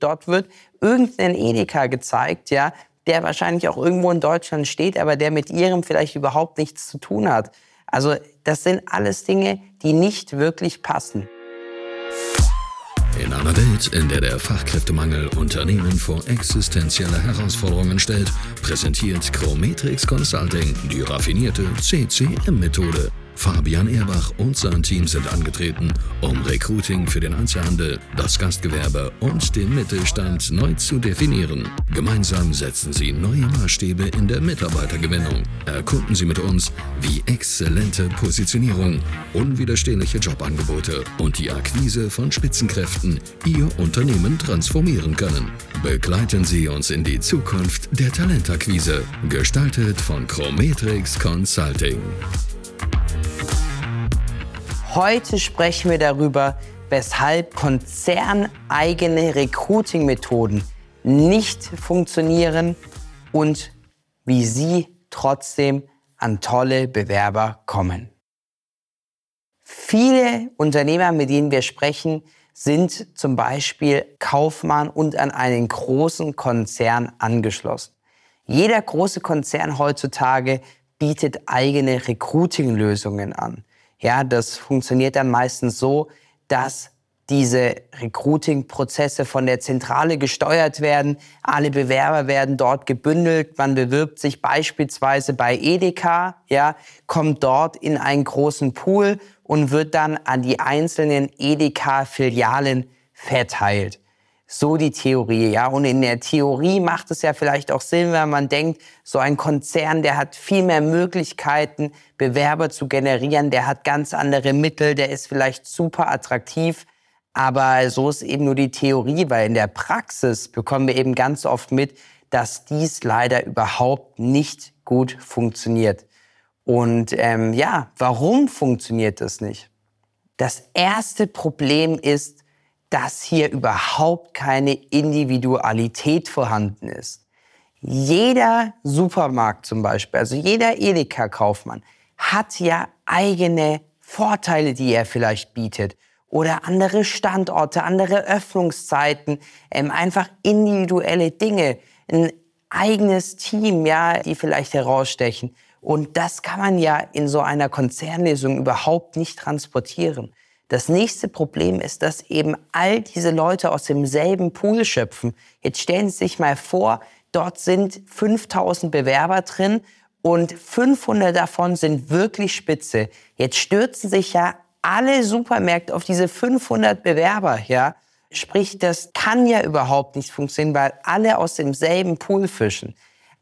Dort wird irgendein Edeka gezeigt, ja, der wahrscheinlich auch irgendwo in Deutschland steht, aber der mit ihrem vielleicht überhaupt nichts zu tun hat. Also das sind alles Dinge, die nicht wirklich passen. In einer Welt, in der der Fachkräftemangel Unternehmen vor existenzielle Herausforderungen stellt, präsentiert Chrometrix Consulting die raffinierte CCM-Methode. Fabian Erbach und sein Team sind angetreten, um Recruiting für den Einzelhandel, das Gastgewerbe und den Mittelstand neu zu definieren. Gemeinsam setzen sie neue Maßstäbe in der Mitarbeitergewinnung. Erkunden Sie mit uns, wie exzellente Positionierung, unwiderstehliche Jobangebote und die Akquise von Spitzenkräften Ihr Unternehmen transformieren können. Begleiten Sie uns in die Zukunft der Talentakquise, gestaltet von Chrometrix Consulting. Heute sprechen wir darüber, weshalb konzerneigene Recruiting-Methoden nicht funktionieren und wie Sie trotzdem an tolle Bewerber kommen. Viele Unternehmer, mit denen wir sprechen, sind zum Beispiel Kaufmann und an einen großen Konzern angeschlossen. Jeder große Konzern heutzutage bietet eigene Recruiting-Lösungen an. Ja, das funktioniert dann meistens so, dass diese Recruiting-Prozesse von der Zentrale gesteuert werden. Alle Bewerber werden dort gebündelt. Man bewirbt sich beispielsweise bei Edeka, ja, kommt dort in einen großen Pool und wird dann an die einzelnen Edeka-Filialen verteilt. So die Theorie, ja. Und in der Theorie macht es ja vielleicht auch Sinn, wenn man denkt, so ein Konzern, der hat viel mehr Möglichkeiten, Bewerber zu generieren, der hat ganz andere Mittel, der ist vielleicht super attraktiv. Aber so ist eben nur die Theorie, weil in der Praxis bekommen wir eben ganz oft mit, dass dies leider überhaupt nicht gut funktioniert. Und ähm, ja, warum funktioniert das nicht? Das erste Problem ist, dass hier überhaupt keine Individualität vorhanden ist. Jeder Supermarkt zum Beispiel, also jeder Edeka-Kaufmann hat ja eigene Vorteile, die er vielleicht bietet oder andere Standorte, andere Öffnungszeiten, ähm, einfach individuelle Dinge, ein eigenes Team, ja, die vielleicht herausstechen. Und das kann man ja in so einer Konzernlösung überhaupt nicht transportieren. Das nächste Problem ist, dass eben all diese Leute aus demselben Pool schöpfen. Jetzt stellen Sie sich mal vor, dort sind 5000 Bewerber drin und 500 davon sind wirklich spitze. Jetzt stürzen sich ja alle Supermärkte auf diese 500 Bewerber, ja. Sprich, das kann ja überhaupt nicht funktionieren, weil alle aus demselben Pool fischen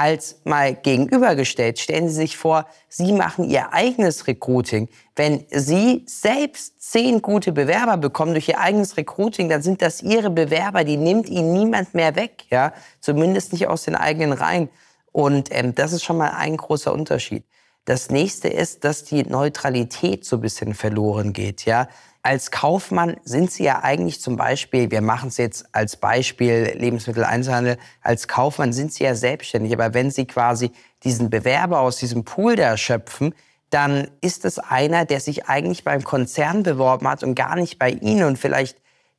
als mal gegenübergestellt. Stellen Sie sich vor, Sie machen Ihr eigenes Recruiting. Wenn Sie selbst zehn gute Bewerber bekommen durch Ihr eigenes Recruiting, dann sind das Ihre Bewerber, die nimmt Ihnen niemand mehr weg, ja, zumindest nicht aus den eigenen Reihen. Und ähm, das ist schon mal ein großer Unterschied. Das nächste ist, dass die Neutralität so ein bisschen verloren geht, ja. Als Kaufmann sind Sie ja eigentlich zum Beispiel, wir machen es jetzt als Beispiel Lebensmitteleinzelhandel, als Kaufmann sind Sie ja selbstständig. Aber wenn Sie quasi diesen Bewerber aus diesem Pool da schöpfen, dann ist es einer, der sich eigentlich beim Konzern beworben hat und gar nicht bei Ihnen. Und vielleicht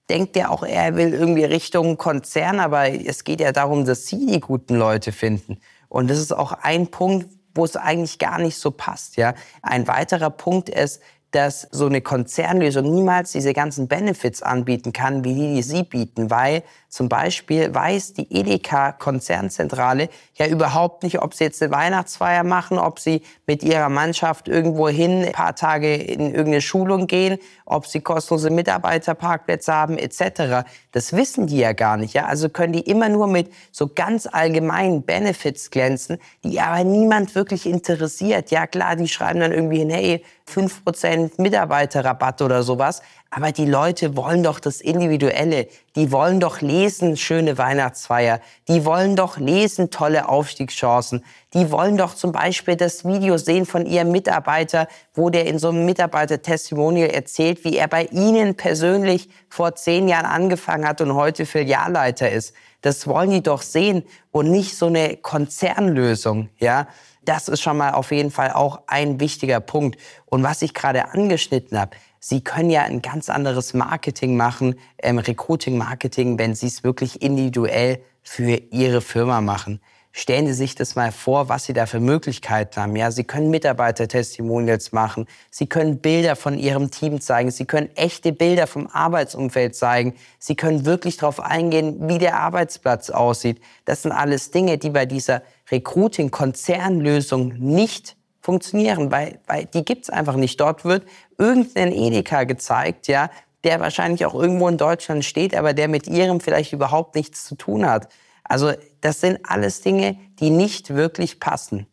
denkt er auch, er will irgendwie Richtung Konzern, aber es geht ja darum, dass Sie die guten Leute finden. Und das ist auch ein Punkt, wo es eigentlich gar nicht so passt. Ja, ein weiterer Punkt ist, dass so eine Konzernlösung niemals diese ganzen Benefits anbieten kann, wie die, die sie bieten, weil zum Beispiel weiß die Edeka-Konzernzentrale ja überhaupt nicht, ob sie jetzt eine Weihnachtsfeier machen, ob sie mit ihrer Mannschaft irgendwo hin ein paar Tage in irgendeine Schulung gehen, ob sie kostenlose Mitarbeiterparkplätze haben etc. Das wissen die ja gar nicht. Ja? Also können die immer nur mit so ganz allgemeinen Benefits glänzen, die aber niemand wirklich interessiert. Ja klar, die schreiben dann irgendwie hin, hey, 5% Mitarbeiterrabatt oder sowas. Aber die Leute wollen doch das Individuelle. Die wollen doch lesen, schöne Weihnachtsfeier. Die wollen doch lesen, tolle Aufstiegschancen. Die wollen doch zum Beispiel das Video sehen von ihrem Mitarbeiter, wo der in so einem Mitarbeiter-Testimonial erzählt, wie er bei Ihnen persönlich vor zehn Jahren angefangen hat und heute Filialleiter ist. Das wollen die doch sehen und nicht so eine Konzernlösung, ja. Das ist schon mal auf jeden Fall auch ein wichtiger Punkt. Und was ich gerade angeschnitten habe, Sie können ja ein ganz anderes Marketing machen, ähm, Recruiting-Marketing, wenn Sie es wirklich individuell für Ihre Firma machen. Stellen Sie sich das mal vor, was Sie da für Möglichkeiten haben. Ja, Sie können Mitarbeiter-Testimonials machen. Sie können Bilder von Ihrem Team zeigen. Sie können echte Bilder vom Arbeitsumfeld zeigen. Sie können wirklich darauf eingehen, wie der Arbeitsplatz aussieht. Das sind alles Dinge, die bei dieser Recruiting-Konzernlösung nicht funktionieren, weil, weil die gibt's einfach nicht. Dort wird irgendein Edeka gezeigt, ja, der wahrscheinlich auch irgendwo in Deutschland steht, aber der mit ihrem vielleicht überhaupt nichts zu tun hat. Also das sind alles Dinge, die nicht wirklich passen.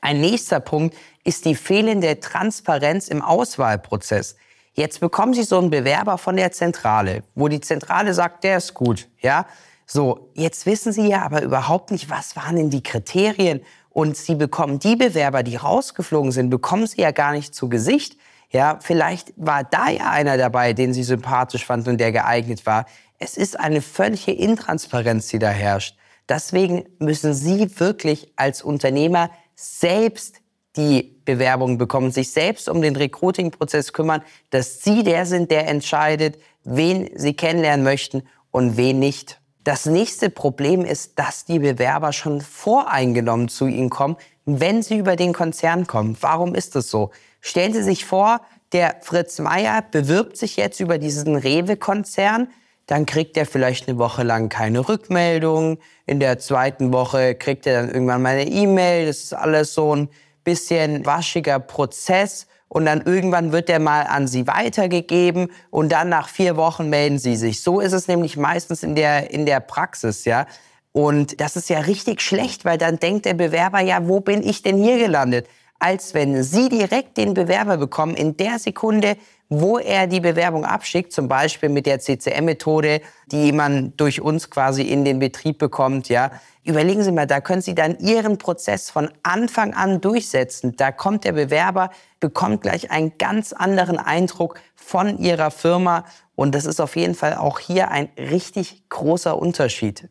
Ein nächster Punkt ist die fehlende Transparenz im Auswahlprozess. Jetzt bekommen Sie so einen Bewerber von der Zentrale, wo die Zentrale sagt, der ist gut, ja. So, jetzt wissen Sie ja aber überhaupt nicht, was waren denn die Kriterien und Sie bekommen die Bewerber, die rausgeflogen sind, bekommen Sie ja gar nicht zu Gesicht. Ja, vielleicht war da ja einer dabei, den Sie sympathisch fanden und der geeignet war. Es ist eine völlige Intransparenz, die da herrscht. Deswegen müssen Sie wirklich als Unternehmer selbst die Bewerbung bekommen, sich selbst um den Recruiting-Prozess kümmern, dass Sie der sind, der entscheidet, wen Sie kennenlernen möchten und wen nicht. Das nächste Problem ist, dass die Bewerber schon voreingenommen zu Ihnen kommen, wenn sie über den Konzern kommen. Warum ist das so? Stellen Sie sich vor, der Fritz Meier bewirbt sich jetzt über diesen Rewe-Konzern, dann kriegt er vielleicht eine Woche lang keine Rückmeldung. In der zweiten Woche kriegt er dann irgendwann mal eine E-Mail. Das ist alles so ein bisschen waschiger Prozess. Und dann irgendwann wird der mal an Sie weitergegeben und dann nach vier Wochen melden Sie sich. So ist es nämlich meistens in der, in der Praxis, ja. Und das ist ja richtig schlecht, weil dann denkt der Bewerber, ja, wo bin ich denn hier gelandet? Als wenn Sie direkt den Bewerber bekommen in der Sekunde, wo er die Bewerbung abschickt, zum Beispiel mit der CCM-Methode, die man durch uns quasi in den Betrieb bekommt, ja. Überlegen Sie mal, da können Sie dann Ihren Prozess von Anfang an durchsetzen. Da kommt der Bewerber, bekommt gleich einen ganz anderen Eindruck von Ihrer Firma. Und das ist auf jeden Fall auch hier ein richtig großer Unterschied.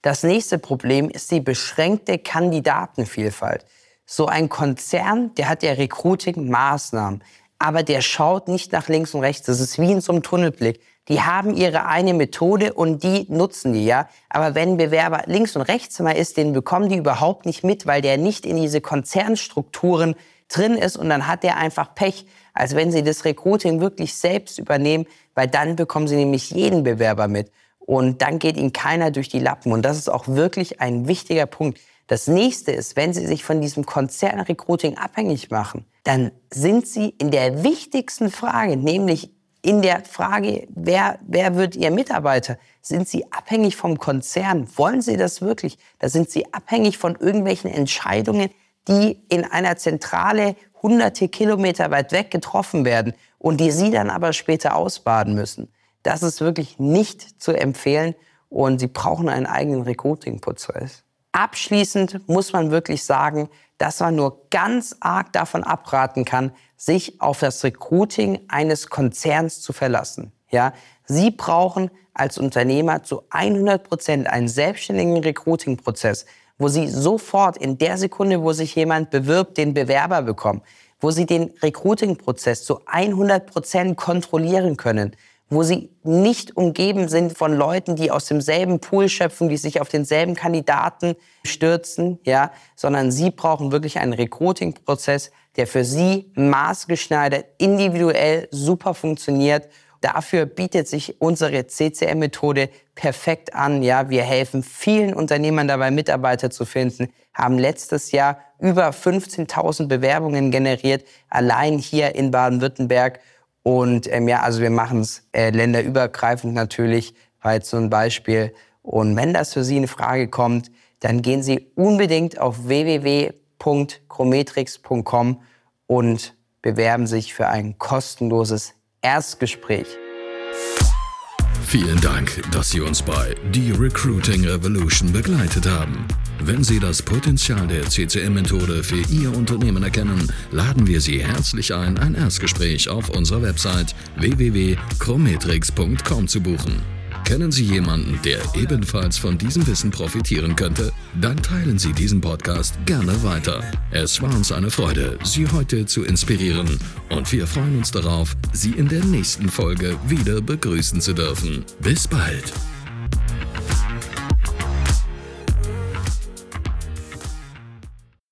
Das nächste Problem ist die beschränkte Kandidatenvielfalt. So ein Konzern, der hat ja Recruiting-Maßnahmen aber der schaut nicht nach links und rechts. Das ist wie in so einem Tunnelblick. Die haben ihre eine Methode und die nutzen die, ja. Aber wenn ein Bewerber links und rechts mal ist, den bekommen die überhaupt nicht mit, weil der nicht in diese Konzernstrukturen drin ist und dann hat der einfach Pech, als wenn sie das Recruiting wirklich selbst übernehmen, weil dann bekommen sie nämlich jeden Bewerber mit und dann geht ihnen keiner durch die Lappen und das ist auch wirklich ein wichtiger Punkt. Das nächste ist, wenn Sie sich von diesem Konzernrecruiting abhängig machen, dann sind Sie in der wichtigsten Frage, nämlich in der Frage, wer, wer wird Ihr Mitarbeiter? Sind Sie abhängig vom Konzern? Wollen Sie das wirklich? Da sind Sie abhängig von irgendwelchen Entscheidungen, die in einer Zentrale hunderte Kilometer weit weg getroffen werden und die Sie dann aber später ausbaden müssen. Das ist wirklich nicht zu empfehlen und Sie brauchen einen eigenen Recruiting-Prozess. Abschließend muss man wirklich sagen, dass man nur ganz arg davon abraten kann, sich auf das Recruiting eines Konzerns zu verlassen. Ja, Sie brauchen als Unternehmer zu 100 Prozent einen selbstständigen Recruiting-Prozess, wo Sie sofort in der Sekunde, wo sich jemand bewirbt, den Bewerber bekommen, wo Sie den Recruiting-Prozess zu 100 Prozent kontrollieren können, wo sie nicht umgeben sind von Leuten, die aus demselben Pool schöpfen, die sich auf denselben Kandidaten stürzen, ja, sondern sie brauchen wirklich einen Recruiting-Prozess, der für sie maßgeschneidert, individuell super funktioniert. Dafür bietet sich unsere CCM-Methode perfekt an. Ja, wir helfen vielen Unternehmern dabei, Mitarbeiter zu finden, haben letztes Jahr über 15.000 Bewerbungen generiert, allein hier in Baden-Württemberg. Und ähm, ja, also wir machen es äh, länderübergreifend natürlich, weil so ein Beispiel. Und wenn das für Sie in Frage kommt, dann gehen Sie unbedingt auf www.chrometrix.com und bewerben sich für ein kostenloses Erstgespräch. Vielen Dank, dass Sie uns bei The Recruiting Revolution begleitet haben. Wenn Sie das Potenzial der CCM-Methode für Ihr Unternehmen erkennen, laden wir Sie herzlich ein, ein Erstgespräch auf unserer Website www.chrometrix.com zu buchen. Kennen Sie jemanden, der ebenfalls von diesem Wissen profitieren könnte? Dann teilen Sie diesen Podcast gerne weiter. Es war uns eine Freude, Sie heute zu inspirieren und wir freuen uns darauf, Sie in der nächsten Folge wieder begrüßen zu dürfen. Bis bald!